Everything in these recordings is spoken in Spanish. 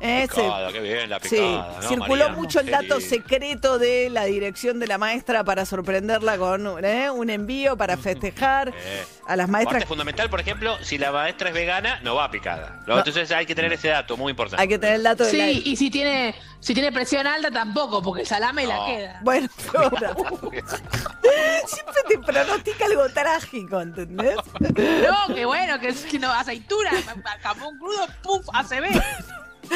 Eh, se- qué bien, la Sí, picada. ¿no, circuló María? mucho el dato secreto de la dirección de la maestra para sorprenderla con ¿eh? un envío para festejar Eh. a las Parte maestras. fundamental, por ejemplo, si la maestra es vegana, no va picada. ¿no? No. Entonces hay que tener ese dato muy importante. Hay que tener el dato de la... Sí, y si tiene, si tiene presión alta tampoco, porque el salame la queda. Bueno, Flora, siempre te pronostica algo trágico, ¿entendés? No, que bueno, que, que no, aceituna, jamón crudo, puf, ACB.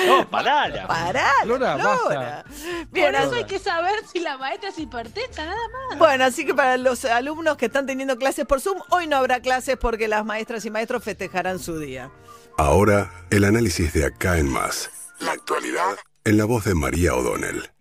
No, banana. Pará, Flora, Flora. Por eso hay que saber si la maestra es hipertensa, nada más. Bueno, así que para los alumnos que están teniendo clases por Zoom, hoy no habrá clases porque las maestras y maestros festejarán su día. Ahora, el análisis de acá en más. La actualidad en la voz de María O'Donnell.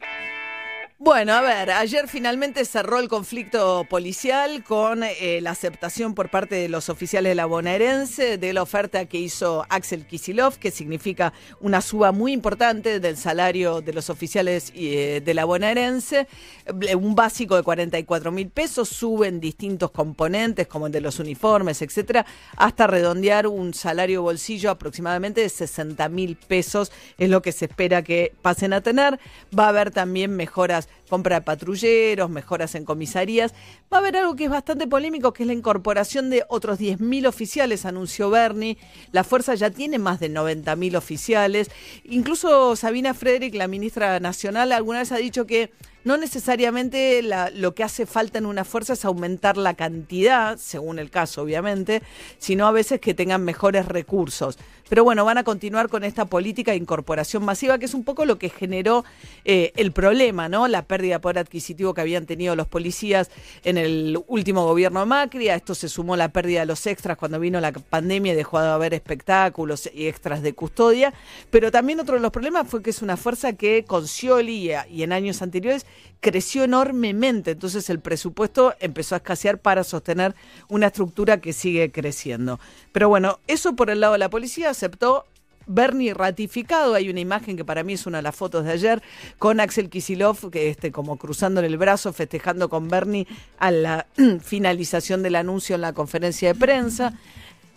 Bueno, a ver, ayer finalmente cerró el conflicto policial con eh, la aceptación por parte de los oficiales de la bonaerense de la oferta que hizo Axel Kisilov, que significa una suba muy importante del salario de los oficiales eh, de la bonaerense, eh, un básico de 44 mil pesos, suben distintos componentes como el de los uniformes, etcétera, hasta redondear un salario bolsillo aproximadamente de 60 mil pesos, es lo que se espera que pasen a tener. Va a haber también mejoras compra de patrulleros, mejoras en comisarías. Va a haber algo que es bastante polémico, que es la incorporación de otros 10.000 oficiales, anunció Bernie. La fuerza ya tiene más de 90.000 oficiales. Incluso Sabina Frederick, la ministra nacional, alguna vez ha dicho que no necesariamente lo que hace falta en una fuerza es aumentar la cantidad, según el caso, obviamente, sino a veces que tengan mejores recursos. Pero bueno, van a continuar con esta política de incorporación masiva, que es un poco lo que generó eh, el problema, ¿no? La pérdida de poder adquisitivo que habían tenido los policías en el último gobierno de Macri. A esto se sumó la pérdida de los extras cuando vino la pandemia y dejó de haber espectáculos y extras de custodia. Pero también otro de los problemas fue que es una fuerza que con Scioli y, en años anteriores creció enormemente. Entonces el presupuesto empezó a escasear para sostener una estructura que sigue creciendo. Pero bueno, eso por el lado de la policía aceptó. Bernie ratificado, hay una imagen que para mí es una de las fotos de ayer, con Axel Kisilov, que este, como cruzándole el brazo, festejando con Bernie a la finalización del anuncio en la conferencia de prensa.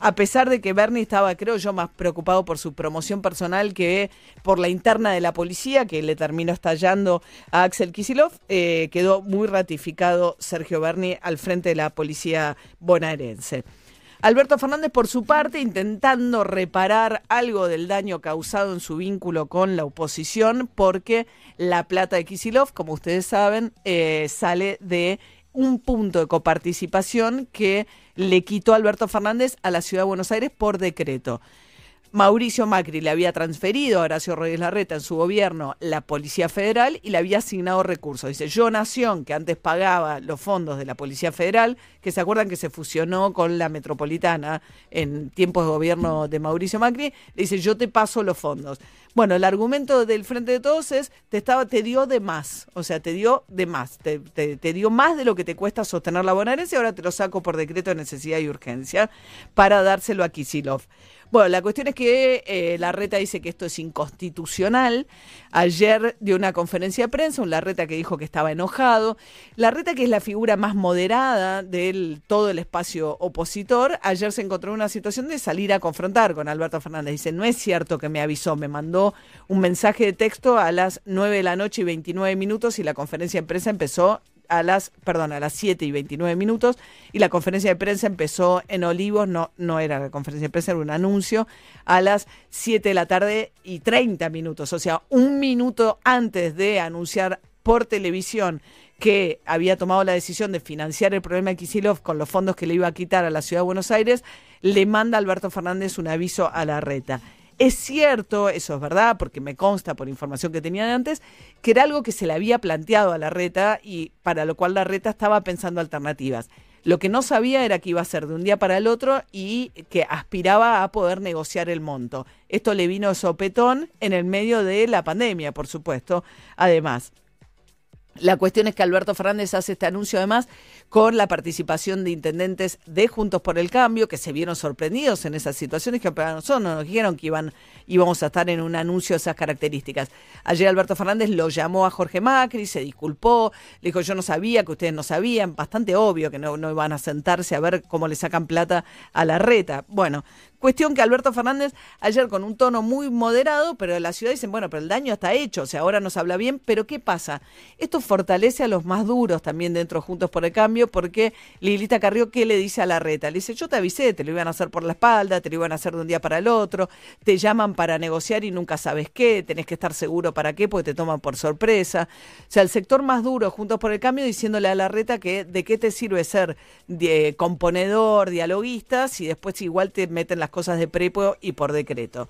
A pesar de que Bernie estaba, creo yo, más preocupado por su promoción personal que por la interna de la policía, que le terminó estallando a Axel Kisilov, eh, quedó muy ratificado Sergio Bernie al frente de la policía bonaerense. Alberto Fernández, por su parte, intentando reparar algo del daño causado en su vínculo con la oposición, porque la plata de Kisilov, como ustedes saben, eh, sale de un punto de coparticipación que le quitó Alberto Fernández a la Ciudad de Buenos Aires por decreto. Mauricio Macri le había transferido a Horacio Rodríguez Larreta en su gobierno la Policía Federal y le había asignado recursos. Dice, yo Nación, que antes pagaba los fondos de la Policía Federal, que se acuerdan que se fusionó con la Metropolitana en tiempos de gobierno de Mauricio Macri, le dice, yo te paso los fondos. Bueno, el argumento del Frente de Todos es, te, estaba, te dio de más, o sea, te dio de más, te, te- te dio más de lo que te cuesta sostener la bonaerense, ahora te lo saco por decreto de necesidad y urgencia para dárselo a Kisilov. Bueno, la cuestión es que eh, Larreta dice que esto es inconstitucional. Ayer dio una conferencia de prensa, un Larreta que dijo que estaba enojado. Larreta, que es la figura más moderada de todo el espacio opositor, ayer se encontró en una situación de salir a confrontar con Alberto Fernández. Dice, no es cierto que me avisó, me mandó un mensaje de texto a las 9 de la noche y 29 minutos y la conferencia de prensa empezó a las, perdón, a las 7 y 29 minutos y la conferencia de prensa empezó en Olivos, no, no era la conferencia de prensa, era un anuncio, a las 7 de la tarde y 30 minutos, o sea, un minuto antes de anunciar por televisión que había tomado la decisión de financiar el problema de Kisilov con los fondos que le iba a quitar a la ciudad de Buenos Aires, le manda Alberto Fernández un aviso a la reta. Es cierto, eso es verdad, porque me consta por información que tenía de antes, que era algo que se le había planteado a la reta y para lo cual la reta estaba pensando alternativas. Lo que no sabía era que iba a ser de un día para el otro y que aspiraba a poder negociar el monto. Esto le vino sopetón en el medio de la pandemia, por supuesto, además. La cuestión es que Alberto Fernández hace este anuncio además con la participación de intendentes de Juntos por el Cambio, que se vieron sorprendidos en esas situaciones, que para nosotros no nos dijeron que iban, íbamos a estar en un anuncio de esas características. Ayer Alberto Fernández lo llamó a Jorge Macri, se disculpó, le dijo yo no sabía que ustedes no sabían, bastante obvio que no, no iban a sentarse a ver cómo le sacan plata a la reta. Bueno, Cuestión que Alberto Fernández ayer con un tono muy moderado, pero la ciudad dicen, bueno, pero el daño está hecho, o sea, ahora nos habla bien, pero ¿qué pasa? Esto fortalece a los más duros también dentro Juntos por el Cambio, porque Lilita Carrió, ¿qué le dice a la reta? Le dice, yo te avisé, te lo iban a hacer por la espalda, te lo iban a hacer de un día para el otro, te llaman para negociar y nunca sabes qué, tenés que estar seguro para qué, porque te toman por sorpresa. O sea, el sector más duro Juntos por el Cambio diciéndole a la reta que de qué te sirve ser de, componedor, dialoguista, si después igual te meten las cosas de prepo y por decreto.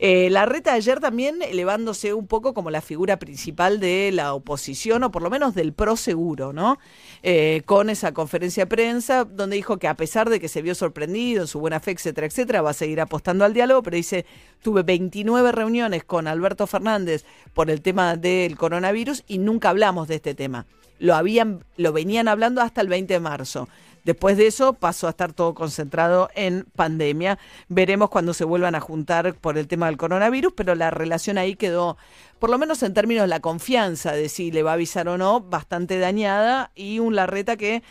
Eh, la reta ayer también elevándose un poco como la figura principal de la oposición, o por lo menos del pro seguro, ¿no? Eh, con esa conferencia de prensa, donde dijo que a pesar de que se vio sorprendido en su buena fe, etcétera, etcétera, va a seguir apostando al diálogo, pero dice, tuve 29 reuniones con Alberto Fernández por el tema del coronavirus y nunca hablamos de este tema. Lo, habían, lo venían hablando hasta el 20 de marzo. Después de eso pasó a estar todo concentrado en pandemia. Veremos cuando se vuelvan a juntar por el tema del coronavirus, pero la relación ahí quedó, por lo menos en términos de la confianza de si le va a avisar o no, bastante dañada y un Larreta que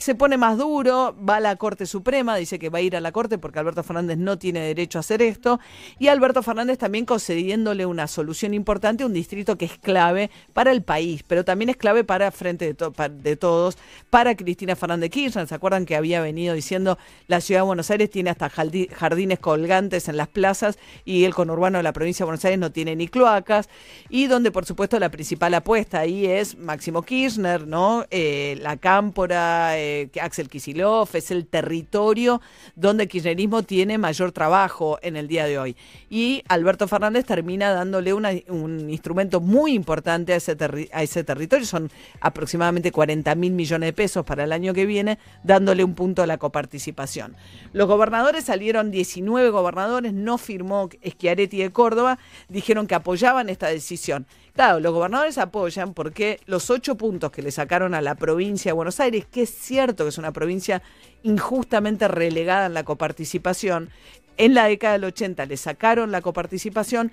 se pone más duro, va a la Corte Suprema, dice que va a ir a la Corte porque Alberto Fernández no tiene derecho a hacer esto, y Alberto Fernández también concediéndole una solución importante un distrito que es clave para el país, pero también es clave para Frente de, de Todos, para Cristina Fernández Kirchner, ¿se acuerdan que había venido diciendo la Ciudad de Buenos Aires tiene hasta jardines colgantes en las plazas y el conurbano de la provincia de Buenos Aires no tiene ni cloacas, y donde por supuesto la principal apuesta ahí es Máximo Kirchner, ¿no? Eh, la Cámpora, eh, Axel Kisilov, es el territorio donde el kirchnerismo tiene mayor trabajo en el día de hoy. Y Alberto Fernández termina dándole un instrumento muy importante a ese, a ese territorio, son aproximadamente 40 mil millones de pesos para el año que viene, dándole un punto a la coparticipación. Los gobernadores salieron 19 gobernadores, no firmó Schiaretti de Córdoba, dijeron que apoyaban esta decisión. Claro, los gobernadores apoyan porque los ocho puntos que le sacaron a la provincia de Buenos Aires, que es cierto que es una provincia injustamente relegada en la coparticipación, en la década del 80 le sacaron la coparticipación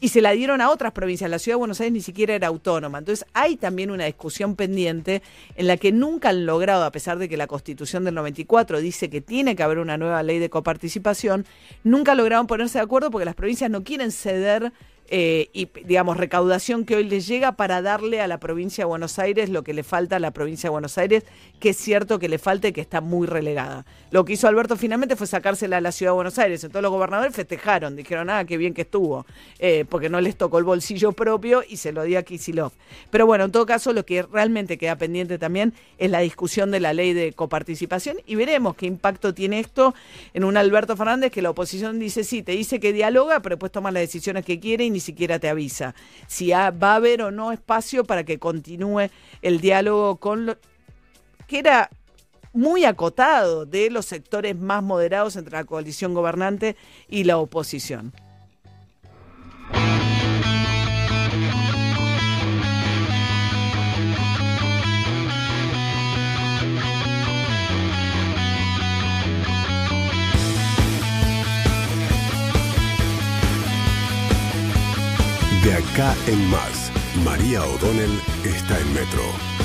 y se la dieron a otras provincias. La ciudad de Buenos Aires ni siquiera era autónoma. Entonces hay también una discusión pendiente en la que nunca han logrado, a pesar de que la constitución del 94 dice que tiene que haber una nueva ley de coparticipación, nunca lograron ponerse de acuerdo porque las provincias no quieren ceder eh, y, digamos, recaudación que hoy les llega para darle a la provincia de Buenos Aires lo que le falta a la provincia de Buenos Aires, que es cierto que le falta y que está muy relegada. Lo que hizo Alberto finalmente fue sacársela a la ciudad de Buenos Aires. Entonces los gobernadores festejaron, dijeron, ah, qué bien que estuvo, eh, porque no les tocó el bolsillo propio y se lo dio a Kisilov. Pero bueno, en todo caso, lo que realmente queda pendiente también es la discusión de la ley de coparticipación y veremos qué impacto tiene esto en un Alberto Fernández que la oposición dice, sí, te dice que dialoga, pero después toma las decisiones que quiere y ni siquiera te avisa si va a haber o no espacio para que continúe el diálogo con lo que era muy acotado de los sectores más moderados entre la coalición gobernante y la oposición. De acá en más, María O'Donnell está en Metro.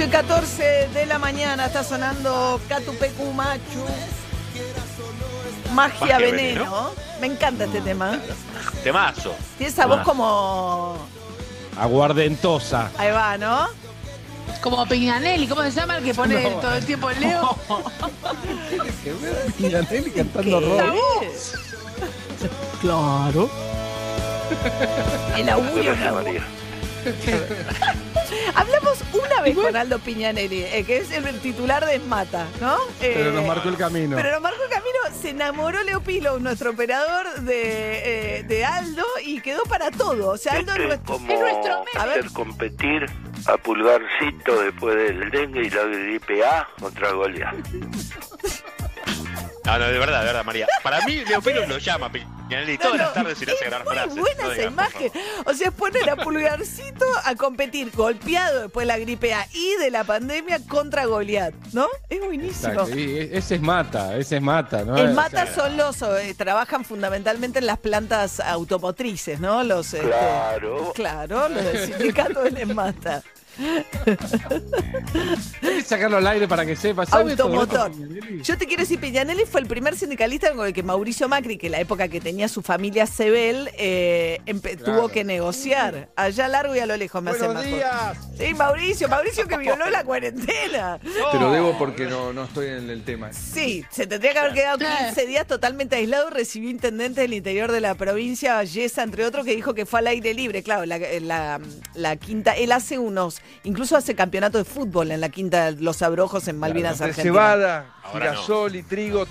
8 y 14 de la mañana está sonando Catupecu Machu. Magia, Magia veneno. Veneno. Me encanta este tema. Temazo. Tiene esa voz como. Aguardentosa. Ahí va, ¿no? Como Piñanelli, ¿cómo se llama el que pone todo el tiempo el Leo? Piñanelli cantando ¿Qué rock. es? Claro. El augurio. Hablamos una vez con Aldo Piñanelli, eh, que es el titular de Esmata, ¿no? Pero Eh, nos marcó el camino. Pero nos marcó el camino, se enamoró Leo Pilo, nuestro operador de, eh, de Aldo, y quedó para todo. O sea, Aldo es Este es nuestro. como es nuestro A ver. hacer competir a Pulgarcito después del dengue y la gripe A contra Goliat. No, no, de verdad, de verdad, María. Para mí, Leo Pilo lo llama Piñanelli todas No, las tardes y le hace muy frases. buena No esa imagen. O sea, poner a Pulgarcito a competir golpeado después de la gripe A y de la pandemia contra Goliat, ¿no? Es buenísimo. E- ese es mata, ese es mata, ¿no? En O Mata sea, son los, eh, trabajan fundamentalmente en las plantas automotrices, ¿no? Los, este, Claro. claro, los del sindicato del Enmata. Hay que sacarlo al aire para que sepa. ¿Sabe todo esto, Automotor. Yo te quiero decir, Peñanelli fue el primer sindicalista con el que Mauricio Macri, que en la época que tenía su familia Sebel, eh, Claro. tuvo que negociar. Allá largo y a lo lejos me hace Buenos más días. Sí, Mauricio, Mauricio que violó la cuarentena. Te lo debo porque no, no estoy en el tema. Sí, se tendría que haber quedado 15 días totalmente aislado. Recibió intendente del interior de la provincia, Yesa, entre otros, que dijo que fue al aire libre. Claro, la, la- la quinta, él hace unos, incluso hace campeonato de fútbol en la quinta Los Abrojos en Malvinas, De Argentina. cebada, no. girasol y trigo.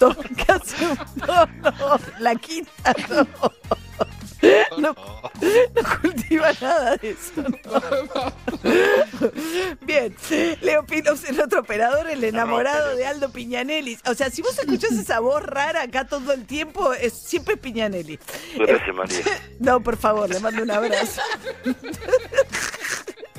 No, no, la quinta no. No, no cultiva nada de eso. no. Bien, Leo Pino es el otro operador, el enamorado de Aldo Piñanelli. O sea, si vos escuchás esa voz rara acá todo el tiempo, es siempre Piñanelli. Gracias, María. No, por favor, le mando un abrazo.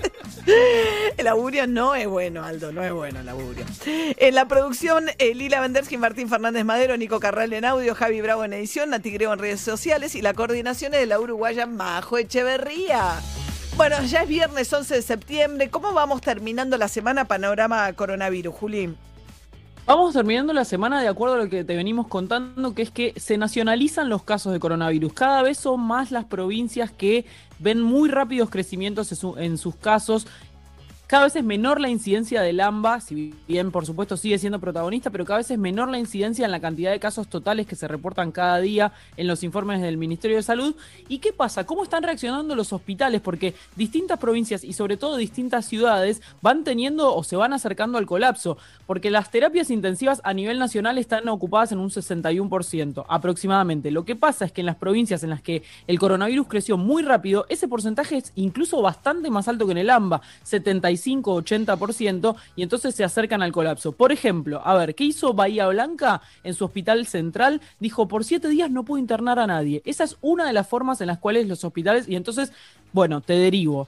El augurio no es bueno, Aldo, no es bueno el augurio. En la producción, eh, Lila Vendersky, Martín Fernández Madero, Nico Carral en audio, Javi Bravo en edición, Nati Grego en redes sociales y la coordinación es de la uruguaya Majo Echeverría. Bueno, ya es viernes 11 de septiembre. ¿Cómo vamos terminando la semana panorama coronavirus, Juli? Vamos terminando la semana de acuerdo a lo que te venimos contando, que es que se nacionalizan los casos de coronavirus. Cada vez son más las provincias que ven muy rápidos crecimientos en, su- en sus casos. Cada vez es menor la incidencia del AMBA, si bien por supuesto sigue siendo protagonista, pero cada vez es menor la incidencia en la cantidad de casos totales que se reportan cada día en los informes del Ministerio de Salud. ¿Y qué pasa? ¿Cómo están reaccionando los hospitales? Porque distintas provincias y sobre todo distintas ciudades van teniendo o se van acercando al colapso, porque las terapias intensivas a nivel nacional están ocupadas en un 61% aproximadamente. Lo que pasa es que en las provincias en las que el coronavirus creció muy rápido, ese porcentaje es incluso bastante más alto que en el AMBA, 75-80%, y entonces se acercan al colapso. Por ejemplo, a ver, ¿qué hizo Bahía Blanca en su hospital central? Dijo, por siete días no puedo internar a nadie. Esa es una de las formas en las cuales los hospitales, y entonces, bueno, te derivo.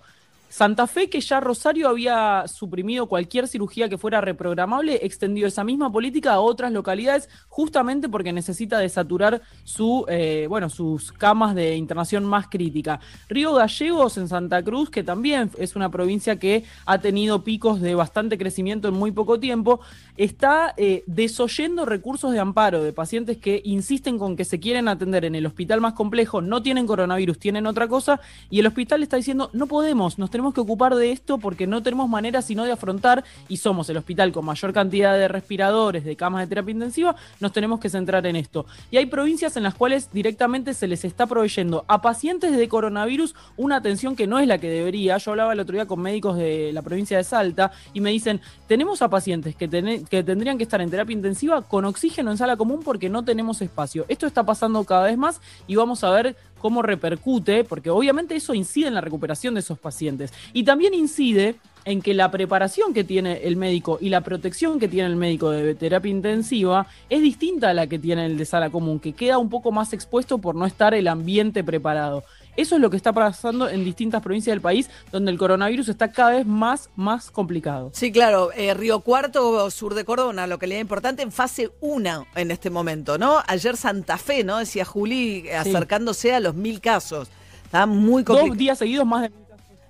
Santa Fe, que ya Rosario había suprimido cualquier cirugía que fuera reprogramable, extendió esa misma política a otras localidades justamente porque necesita desaturar su, eh, bueno, sus camas de internación más crítica. Río Gallegos en Santa Cruz, que también es una provincia que ha tenido picos de bastante crecimiento en muy poco tiempo, está eh, desoyendo recursos de amparo de pacientes que insisten con que se quieren atender en el hospital más complejo, no tienen coronavirus, tienen otra cosa, y el hospital está diciendo, no podemos, nos tenemos que ocupar de esto porque no tenemos manera sino de afrontar, y somos el hospital con mayor cantidad de respiradores, de camas de terapia intensiva, nos tenemos que centrar en esto. Y hay provincias en las cuales directamente se les está proveyendo a pacientes de coronavirus una atención que no es la que debería. Yo hablaba el otro día con médicos de la provincia de Salta y me dicen, tenemos a pacientes que, tene- que tendrían que estar en terapia intensiva con oxígeno en sala común porque no tenemos espacio. Esto está pasando cada vez más y vamos a ver cómo repercute, porque obviamente eso incide en la recuperación de esos pacientes. Y también incide en que la preparación que tiene el médico y la protección que tiene el médico de terapia intensiva es distinta a la que tiene el de sala común, que queda un poco más expuesto por no estar el ambiente preparado. Eso es lo que está pasando en distintas provincias del país, donde el coronavirus está cada vez más, más complicado. Sí, claro. eh, Río Cuarto, sur de Córdoba, una localidad importante en fase 1 en este momento, ¿no? Ayer Santa Fe, ¿no? Decía Juli, acercándose a los mil casos. Está muy complicado. Dos días seguidos más de.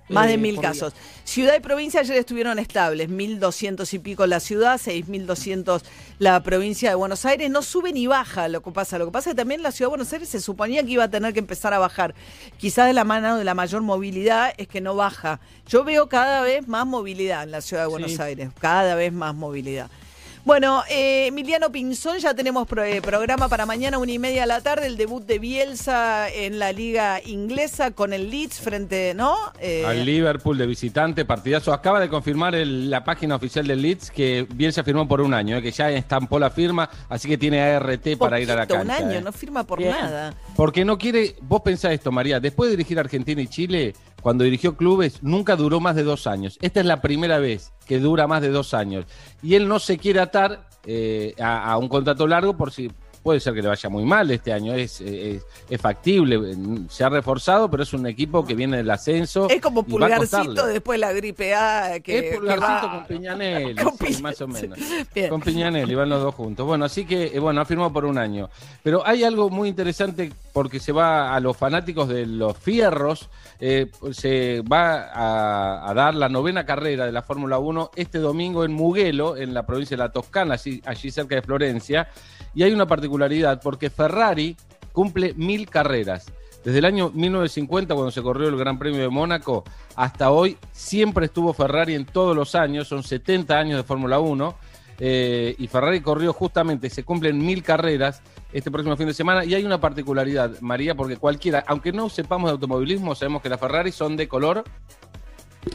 Más de eh, mil día. casos. Ciudad y provincia ayer estuvieron estables, 1.200 y pico la ciudad, 6.200 la provincia de Buenos Aires. No sube ni baja lo que pasa. Lo que pasa es que también la ciudad de Buenos Aires se suponía que iba a tener que empezar a bajar. Quizás de la mano de la mayor movilidad es que no baja. Yo veo cada vez más movilidad en la ciudad de Buenos Sí. Aires, cada vez más movilidad. Bueno, eh, Emiliano Pinzón, ya tenemos pro- eh, programa para mañana, una y media de la tarde, el debut de Bielsa en la liga inglesa con el Leeds frente, ¿no? Eh, Al Liverpool de visitante, partidazo. Acaba de confirmar el- la página oficial del Leeds que Bielsa firmó por un año, eh, que ya estampó la firma, así que tiene ART para ir a la cancha. un año, eh. no firma por Bien. nada. Porque no quiere, vos pensás esto, María, después de dirigir Argentina y Chile, cuando dirigió clubes, nunca duró más de dos años. Esta es la primera vez que dura más de dos años. Y él no se quiere atar eh, a, a un contrato largo por si puede ser que le vaya muy mal este año. Es, es, es factible, se ha reforzado, pero es un equipo que viene del ascenso. Es como pulgarcito después de la gripe A. Que, Es pulgarcito con Piñanelli, Con sí, Piña- más o menos. Bien. Con Piñanelli, van los dos juntos. Bueno, así que, eh, bueno, ha firmado por un año. Pero hay algo muy interesante porque se va a los fanáticos de los fierros, eh, se va a, a dar la novena carrera de la Fórmula 1 este domingo en Mugello, en la provincia de la Toscana, allí, allí cerca de Florencia. Y hay una particularidad, porque Ferrari cumple mil carreras. Desde el año 1950, cuando se corrió el Gran Premio de Mónaco, hasta hoy siempre estuvo Ferrari en todos los años, son 70 años de Fórmula 1, eh, y Ferrari corrió justamente, se cumplen mil carreras este próximo fin de semana, y hay una particularidad, María, porque cualquiera, aunque no sepamos de automovilismo, sabemos que las Ferrari son de color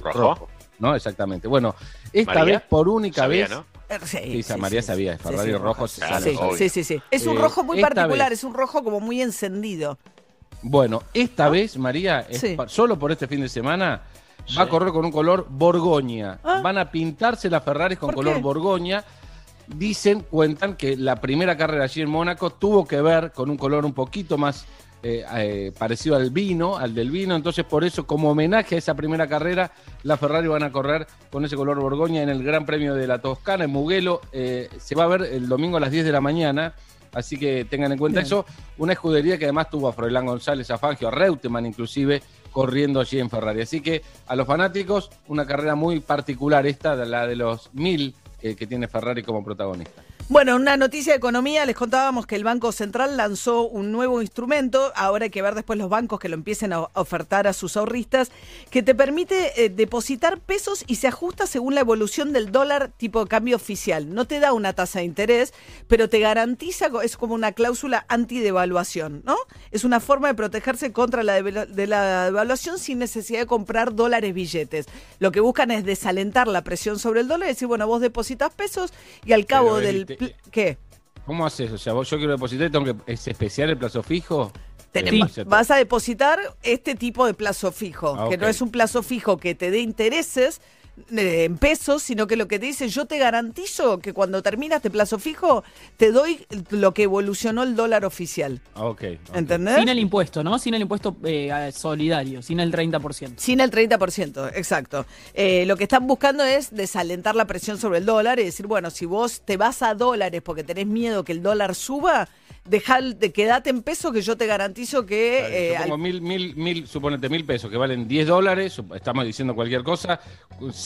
¿Rojo? ¿no? Exactamente. Bueno, esta María, vez, por única sabía, vez... ¿no? Eh, Sí, Sí, María sabía, Ferrari rojo se Claro, Sí, sí, sí, sí. Es un Eh, rojo muy particular, vez- es un rojo como muy encendido. Bueno, esta vez, María, es Sí. solo por este fin de semana, va a correr con un color borgoña. Ah. Van a pintarse las Ferraris con ¿Por color qué? borgoña. Dicen, cuentan que la primera carrera allí en Mónaco tuvo que ver con un color un poquito más eh, eh, parecido al vino, al del vino. Entonces, por eso, como homenaje a esa primera carrera, las Ferrari van a correr con ese color borgoña en el Gran Premio de la Toscana, en Mugello. Eh, se va a ver el domingo a las 10 de la mañana. Así que tengan en cuenta Bien. eso. Una escudería que además tuvo a Froilán González, a Fangio, a Reutemann inclusive, corriendo allí en Ferrari. Así que a los fanáticos, una carrera muy particular esta, la de los mil que tiene Ferrari como protagonista. Bueno, una noticia de economía, les contábamos que el Banco Central lanzó un nuevo instrumento, ahora hay que ver después los bancos que lo empiecen a ofertar a sus ahorristas, que te permite eh, depositar pesos y se ajusta según la evolución del dólar tipo de cambio oficial. No te da una tasa de interés, pero te garantiza, es como una cláusula antidevaluación, ¿no? Es una forma de protegerse contra la de la devaluación sin necesidad de comprar dólares billetes. Lo que buscan es desalentar la presión sobre el dólar y decir, bueno, vos depositas pesos y al cabo Pero, del... Eri, te- pl- ¿Qué? ¿Cómo haces? O sea, vos, yo quiero depositar y tengo que. ¿Es especial el plazo fijo? Tenemos- Eh, vas a depositar este tipo de plazo fijo, Ah, que no es un plazo fijo que te dé intereses en pesos, sino que lo que te dice, yo te garantizo que cuando termina este plazo fijo, te doy lo que evolucionó el dólar oficial. Ah, ok. ok. ¿Entendés? Sin el impuesto, ¿no? Sin el impuesto eh, solidario, sin el 30%. Sin el 30%, exacto. Eh, lo que están buscando es desalentar la presión sobre el dólar y decir, bueno, si vos te vas a dólares porque tenés miedo que el dólar suba, dejá, de, quedate en pesos que yo te garantizo que... Eh, yo pongo al- mil, mil, mil, suponete mil pesos que valen 10 dólares, estamos diciendo cualquier cosa,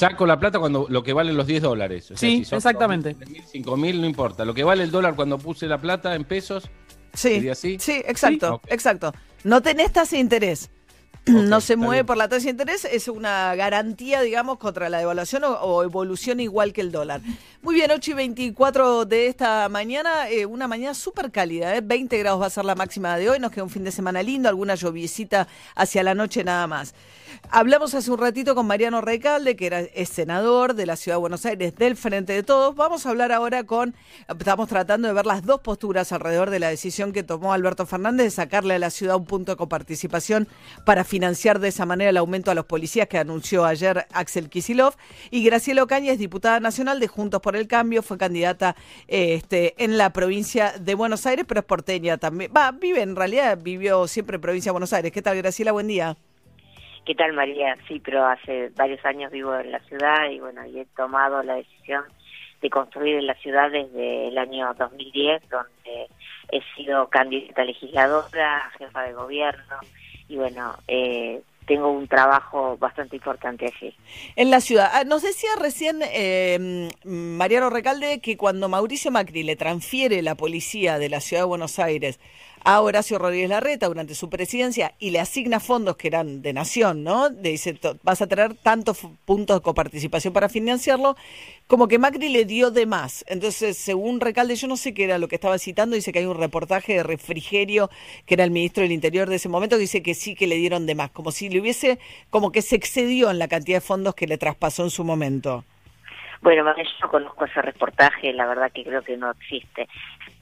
saco la plata cuando lo que valen los 10 dólares. O sea, Sí, si exactamente. 3.000, 5.000, no importa. Lo que vale el dólar cuando puse la plata en pesos, Sí, ¿Sería así? sí, exacto, Sí. Exacto. No tenés tasa de interés. no se mueve bien. por la tasa de interés, es una garantía, digamos, contra la devaluación o, o evolución igual que el dólar. Muy bien, 8 y 24 de esta mañana, eh, una mañana súper cálida, ¿eh? 20 grados va a ser la máxima de hoy, nos queda un fin de semana lindo, alguna lluviecita hacia la noche nada más. Hablamos hace un ratito con Mariano Recalde, que era, es senador de la Ciudad de Buenos Aires del Frente de Todos. Vamos a hablar ahora con, estamos tratando de ver las dos posturas alrededor de la decisión que tomó Alberto Fernández de sacarle a la ciudad un punto de coparticipación para financiar de esa manera el aumento a los policías que anunció ayer Axel Kisilov. Y Graciela Ocaña es diputada nacional de Juntos por el Cambio, fue candidata eh, este, en la provincia de Buenos Aires, pero es porteña también. Va, vive en realidad, vivió siempre en provincia de Buenos Aires. ¿Qué tal, Graciela? Buen día. ¿Qué tal, María? Sí, pero hace varios años vivo en la ciudad y bueno, y he tomado la decisión de construir en la ciudad desde el año 2010, donde he sido candidata legisladora, jefa de gobierno y bueno, eh, tengo un trabajo bastante importante allí. En la ciudad. Ah, Nos decía recién eh, Mariano Recalde que cuando Mauricio Macri le transfiere la policía de la ciudad de Buenos Aires a Horacio Rodríguez Larreta durante su presidencia y le asigna fondos que eran de nación, ¿no? Le dice, "To- vas a tener tantos puntos de coparticipación para financiarlo, como que Macri le dio de más. Entonces, según Recalde, yo no sé qué era lo que estaba citando, dice que hay un reportaje de Refrigerio, que era el ministro del Interior de ese momento, que dice que sí que le dieron de más, como si le hubiese, como que se excedió en la cantidad de fondos que le traspasó en su momento. Bueno, yo no conozco ese reportaje, la verdad que creo que no existe.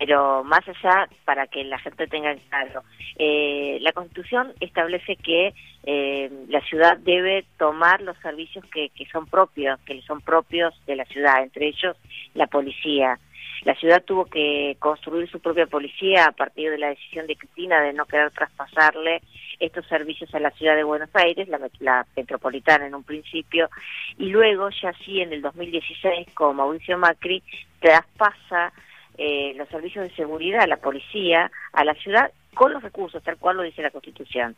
Pero más allá, para que la gente tenga claro, eh, la Constitución establece que eh, la ciudad debe tomar los servicios que, que son propios, que son propios de la ciudad, entre ellos la policía. La ciudad tuvo que construir su propia policía a partir de la decisión de Cristina de no querer traspasarle estos servicios a la ciudad de Buenos Aires, la, la metropolitana en un principio, y luego ya sí en el 2016 con Mauricio Macri traspasa eh, los servicios de seguridad, la policía, a la ciudad con los recursos, tal cual lo dice la Constitución.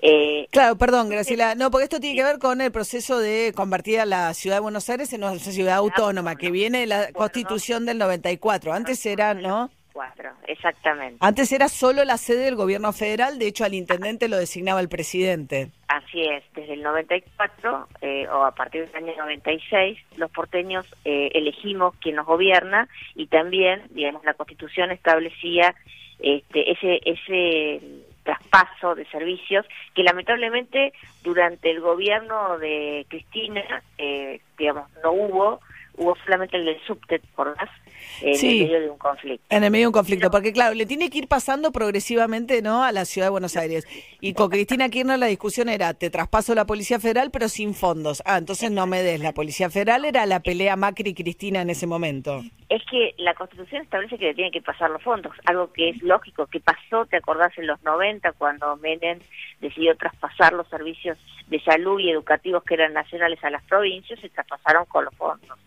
Eh, Claro, perdón, Graciela. No, porque esto tiene que ver con el proceso de convertir a la ciudad de Buenos Aires en una ciudad autónoma, que viene de la Constitución del 94. Antes era, ¿no? Cuatro, exactamente. Antes era solo la sede del gobierno federal, de hecho al intendente lo designaba el presidente. Así es, desde el 94 eh, o a partir del año 96, los porteños eh, elegimos quien nos gobierna y también, digamos, la Constitución establecía este, ese ese traspaso de servicios que lamentablemente durante el gobierno de Cristina, eh, digamos, no hubo, hubo solamente el del subte por gas en Sí. el medio de un conflicto. En el medio de un conflicto, porque claro, le tiene que ir pasando progresivamente, ¿no? A la ciudad de Buenos Aires. Y con Cristina Kirchner la discusión era, te traspaso la Policía Federal, pero sin fondos. Ah, entonces no me des la Policía Federal, era la pelea Macri-Cristina en ese momento. es que la Constitución establece que le tienen que pasar los fondos, algo que es lógico, que pasó, te acordás, en los 90 cuando Menem decidió traspasar los servicios de salud y educativos que eran nacionales a las provincias, se traspasaron con los fondos.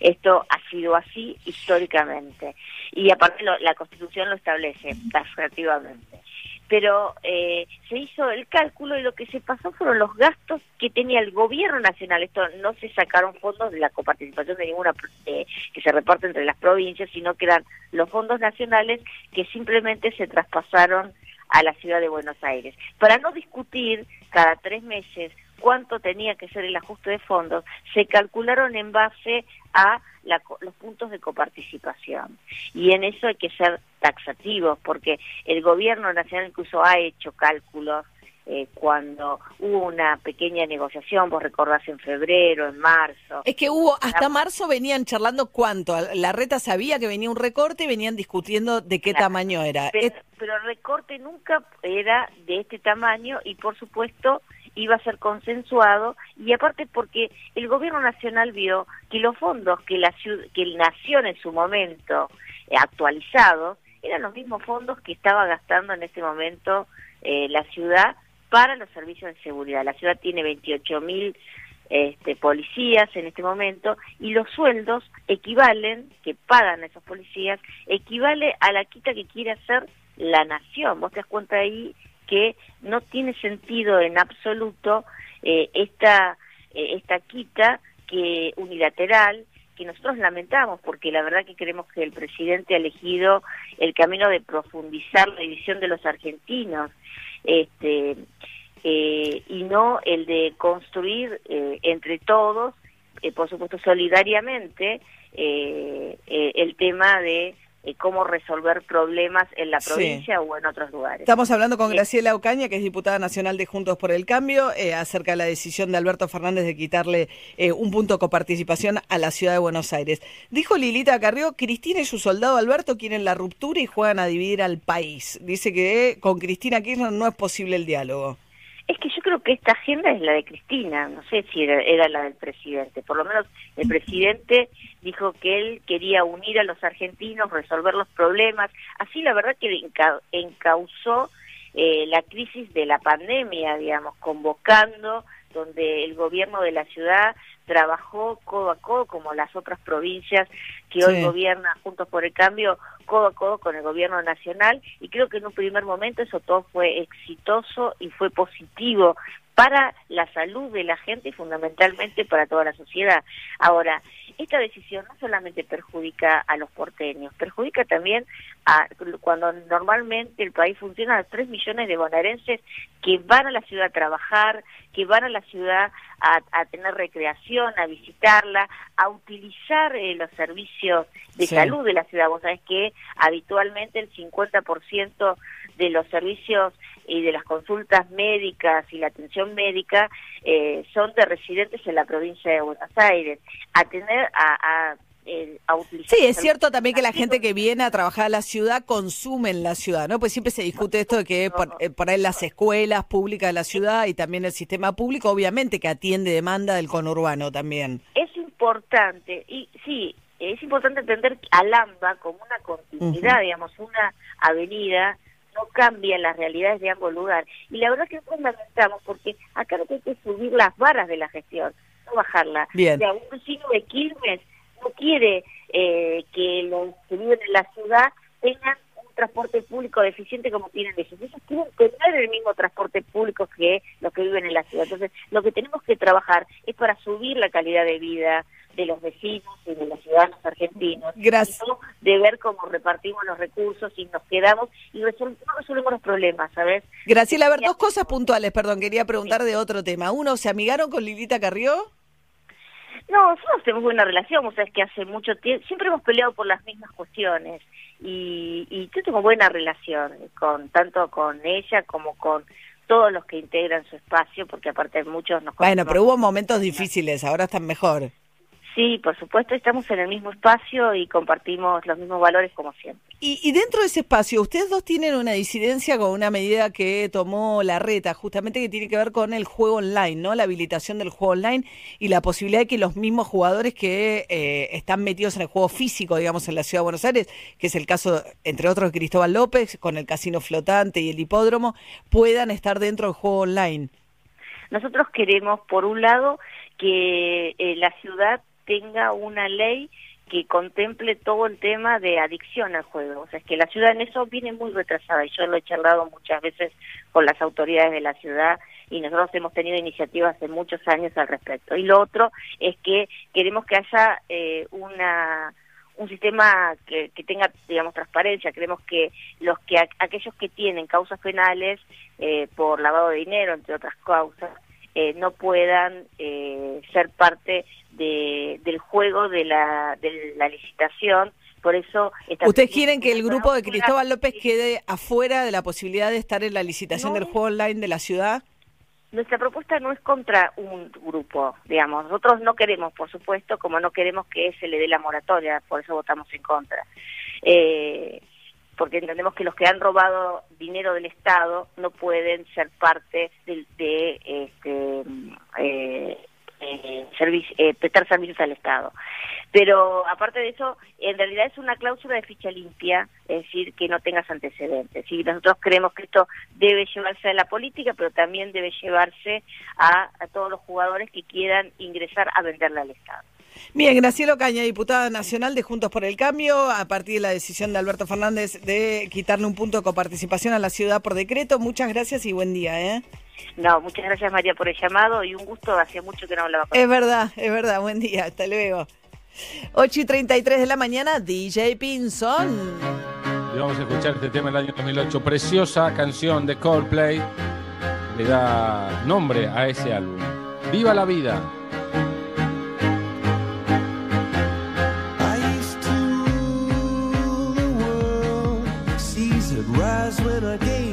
Esto ha sido así históricamente y aparte lo- la Constitución lo establece taxativamente. Pero eh, se hizo el cálculo y lo que se pasó fueron los gastos que tenía el gobierno nacional. Esto no se sacaron fondos de la coparticipación de ninguna eh, que se reparte entre las provincias, sino que eran los fondos nacionales que simplemente se traspasaron a la ciudad de Buenos Aires. Para no discutir cada tres meses cuánto tenía que ser el ajuste de fondos, se calcularon en base a la los puntos de coparticipación. Y en eso hay que ser taxativos, porque el gobierno nacional incluso ha hecho cálculos eh, cuando hubo una pequeña negociación, vos recordás en febrero, en marzo. Es que hubo, hasta marzo venían charlando cuánto. La reta sabía que venía un recorte y venían discutiendo de qué Claro. tamaño era. Pero, Es- pero el recorte nunca era de este tamaño y por supuesto iba a ser consensuado y aparte porque el gobierno nacional vio que los fondos que la que el nación en su momento eh, actualizados eran los mismos fondos que estaba gastando en ese momento eh, la ciudad para los servicios de seguridad. La ciudad tiene 28 mil este, policías en este momento y los sueldos equivalen, que pagan esos policías, equivale a la quita que quiere hacer la nación. Vos te das cuenta ahí que no tiene sentido en absoluto eh, esta, eh, esta quita que unilateral que nosotros lamentamos porque la verdad que creemos que el presidente ha elegido el camino de profundizar la división de los argentinos este eh, y no el de construir eh, entre todos, por supuesto solidariamente, el tema de eh, cómo resolver problemas en la Sí. provincia o en otros lugares. Estamos hablando con Sí. Graciela Ocaña, que es diputada nacional de Juntos por el Cambio, eh, acerca de la decisión de Alberto Fernández de quitarle eh, un punto de coparticipación a la ciudad de Buenos Aires. Dijo Lilita Carrió, Cristina y su soldado Alberto quieren la ruptura y juegan a dividir al país. Dice que con Cristina Kirchner no es posible el diálogo. Es que yo creo que esta agenda es la de Cristina, no sé si era, era la del presidente. Por lo menos el presidente dijo que él quería unir a los argentinos, resolver los problemas. Así la verdad que enca- encauzó eh, la crisis de la pandemia, digamos, convocando, donde el gobierno de la ciudad trabajó codo a codo, como las otras provincias que hoy gobierna Juntos por el Cambio, codo a codo con el gobierno nacional, y creo que en un primer momento eso todo fue exitoso y fue positivo para la salud de la gente y fundamentalmente para toda la sociedad. Ahora, esta decisión no solamente perjudica a los porteños, perjudica también a cuando normalmente el país funciona a tres millones de bonaerenses que van a la ciudad a trabajar, que van a la ciudad a, a tener recreación, a visitarla, a utilizar eh, los servicios de Sí. salud de la ciudad. Vos sabés que habitualmente el 50% de los servicios y de las consultas médicas y la atención médica eh, son de residentes en la provincia de Buenos Aires. A tener, a, a, eh. Sí, es cierto también que la gente que viene a trabajar a la ciudad consume en la ciudad, ¿no? Pues siempre se discute esto de que por, eh, por ahí las escuelas públicas de la ciudad y también el sistema público, obviamente que atiende demanda del conurbano también. es importante, y sí, es importante entender a Lamba como una continuidad, digamos, una avenida, no cambia las realidades de ambos lugares. Y la verdad que nosotros lamentamos, porque acá lo que hay que subir las varas de la gestión, no bajarla. Bien. O sea, un vecino de Quilmes no quiere eh, que los que viven en la ciudad tengan un transporte público deficiente como tienen ellos. Ellos quieren tener el mismo transporte público que los que viven en la ciudad. Entonces, lo que tenemos que trabajar es para subir la calidad de vida de los vecinos y de los ciudadanos argentinos. Gracias. De ver cómo repartimos los recursos y nos quedamos y resol- no resolvemos los problemas, ¿sabes? Graciela, a ver, dos cosas puntuales, perdón, quería preguntar de otro tema. Uno, ¿se amigaron con Lilita Carrió? No, nosotros tenemos buena relación, o sea, es que hace mucho tiempo, siempre hemos peleado por las mismas cuestiones y, y yo tengo buena relación con tanto con ella como con todos los que integran su espacio, porque aparte muchos nos Bueno, pero hubo momentos difíciles, ahora están mejor. Sí, por supuesto, estamos en el mismo espacio y compartimos los mismos valores como siempre. Y, y dentro de ese espacio, ustedes dos tienen una disidencia con una medida que tomó la reta, justamente que tiene que ver con el juego online, ¿no? La habilitación del juego online y la posibilidad de que los mismos jugadores que eh, están metidos en el juego físico, digamos, en la ciudad de Buenos Aires, que es el caso, entre otros, de Cristóbal López, con el casino flotante y el hipódromo, puedan estar dentro del juego online. Nosotros queremos, por un lado, que eh, la ciudad tenga una ley que contemple todo el tema de adicción al juego. O sea, es que la ciudad en eso viene muy retrasada y yo lo he charlado muchas veces con las autoridades de la ciudad y nosotros hemos tenido iniciativas hace muchos años al respecto. Y lo otro es que queremos que haya eh, una un sistema que, que tenga, digamos, transparencia. Queremos que los que aquellos que tienen causas penales eh, por lavado de dinero, entre otras causas, eh, no puedan eh, ser parte de, del juego de la, de la licitación. Por eso... ¿Ustedes quieren que el grupo de Cristóbal López quede afuera de la posibilidad de estar en la licitación No. del juego online de la ciudad? Nuestra propuesta no es contra un grupo, digamos. Nosotros no queremos, por supuesto, como no queremos que se le dé la moratoria, por eso votamos en contra. Eh, porque entendemos que los que han robado dinero del Estado no pueden ser parte de, de este, eh, eh, eh, prestar servicios al Estado. Pero aparte de eso, en realidad es una cláusula de ficha limpia, es decir, que no tengas antecedentes. Y nosotros creemos que esto debe llevarse a la política, pero también debe llevarse a, a todos los jugadores que quieran ingresar a venderle al Estado. Bien, Graciela Ocaña, diputada nacional de Juntos por el Cambio, a partir de la decisión de Alberto Fernández de quitarle un punto de coparticipación a la ciudad por decreto. Muchas gracias y buen día. ¿eh? No, muchas gracias María por el llamado y un gusto, hacía mucho que no hablaba con Es verdad, es verdad. Buen día, hasta luego. 8 y 33 de la mañana, DJ Pinson. Y vamos a escuchar este tema del año 2008. Preciosa canción de Coldplay. Le da nombre a ese álbum. ¡Viva la vida! I used to rule the world. Seas would rise when I gave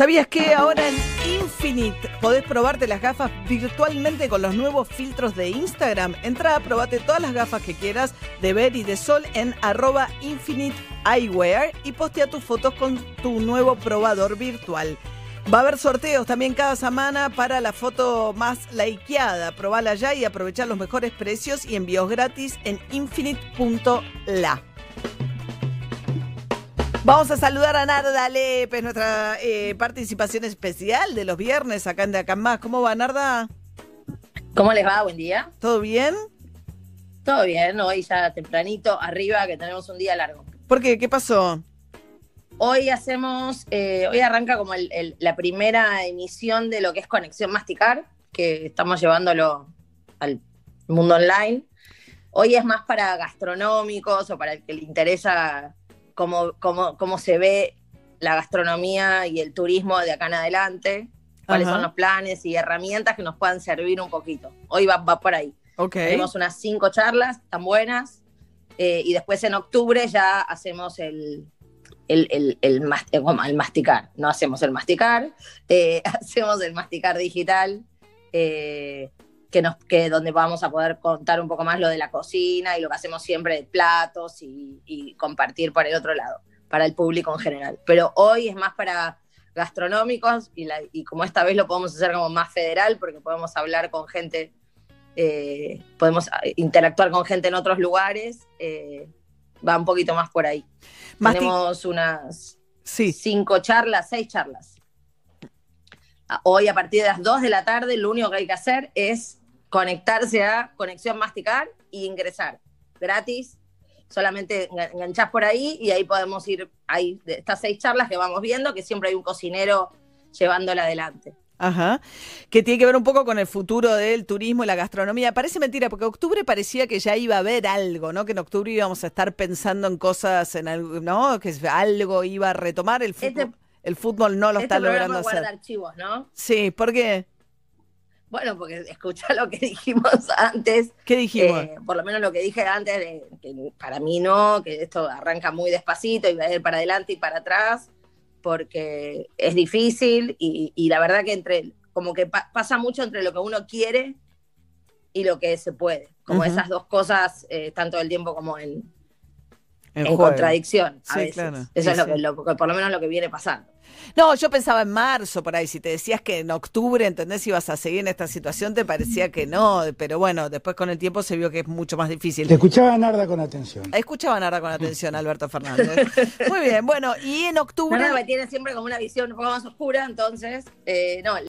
¿Sabías que ahora en Infinite podés probarte las gafas virtualmente con los nuevos filtros de Instagram? Entra, probate todas las gafas que quieras de ver y de sol en arroba Infinite Eyewear y postea tus fotos con tu nuevo probador virtual. Va a haber sorteos también cada semana para la foto más likeada. Probala ya y aprovechar los mejores precios y envíos gratis en infinite.la. Vamos a saludar a Narda Lepe, nuestra eh, participación especial de los viernes acá en De Acá Más. ¿Cómo va, Narda? ¿Cómo les va? Buen día. ¿Todo bien? Todo bien, hoy ya tempranito, arriba, que tenemos un día largo. ¿Por qué? ¿Qué pasó? Hoy hacemos, eh, hoy arranca como el- el- la primera emisión de lo que es Conexión Masticar, que estamos llevándolo al mundo online. Hoy es más para gastronómicos o para el que le interesa cómo, cómo, cómo se ve la gastronomía y el turismo de acá en adelante, cuáles Ajá. son los planes y herramientas que nos puedan servir un poquito. Hoy va, va por ahí. Ok. Tenemos unas cinco charlas tan buenas eh, y después en octubre ya hacemos el, el, el, el eh, el masticar. No hacemos el masticar, eh, hacemos el masticar digital, eh, que nos, que donde vamos a poder contar un poco más lo de la cocina y lo que hacemos siempre de platos y, y compartir por el otro lado, para el público en general. Pero hoy es más para gastronómicos y, la- y como esta vez lo podemos hacer como más federal porque podemos hablar con gente eh, podemos eh, interactuar con gente en otros lugares, eh, va un poquito más por ahí. Tenemos unas Sí. cinco charlas, seis charlas. Ah, Hoy a partir de las 2 de la tarde lo único que hay que hacer es conectarse a Conexión Masticar y ingresar gratis. Solamente engan- enganchás por ahí y ahí podemos ir, hay estas seis charlas que vamos viendo, que siempre hay un cocinero llevándola adelante. Ajá. Que tiene que ver un poco con el futuro del turismo y la gastronomía. Parece mentira, porque octubre parecía que ya iba a haber algo, ¿no? Que en octubre íbamos a estar pensando en cosas, en algo, ¿no? Que algo iba a retomar. El fútbol, el fútbol no lo este está logrando guarda hacer. archivos, ¿no? Sí, ¿por qué? Bueno, porque escucha lo que dijimos antes. ¿Qué dijimos? eh, por lo menos lo que dije antes, de, que para mí no, que esto arranca muy despacito y va a ir para adelante y para atrás. porque es difícil y, y la verdad que entre, como que pa- pasa mucho entre lo que uno quiere y lo que se puede. Como esas dos cosas eh, están todo el tiempo como en, En en juego. contradicción a Sí, veces. claro. Eso Sí, es lo sí. que, lo por lo menos lo que viene pasando. No, yo pensaba en marzo por ahí. Si te decías que en octubre, ¿entendés? Ibas a seguir en esta situación, te parecía que no. Pero bueno, después con el tiempo se vio que es mucho más difícil. Te escuchaba Narda con atención. Escuchaban ahora con atención, Alberto Fernández. Muy bien, bueno, y en octubre. Nada, me tiene siempre como una visión un poco más oscura, entonces, eh, no,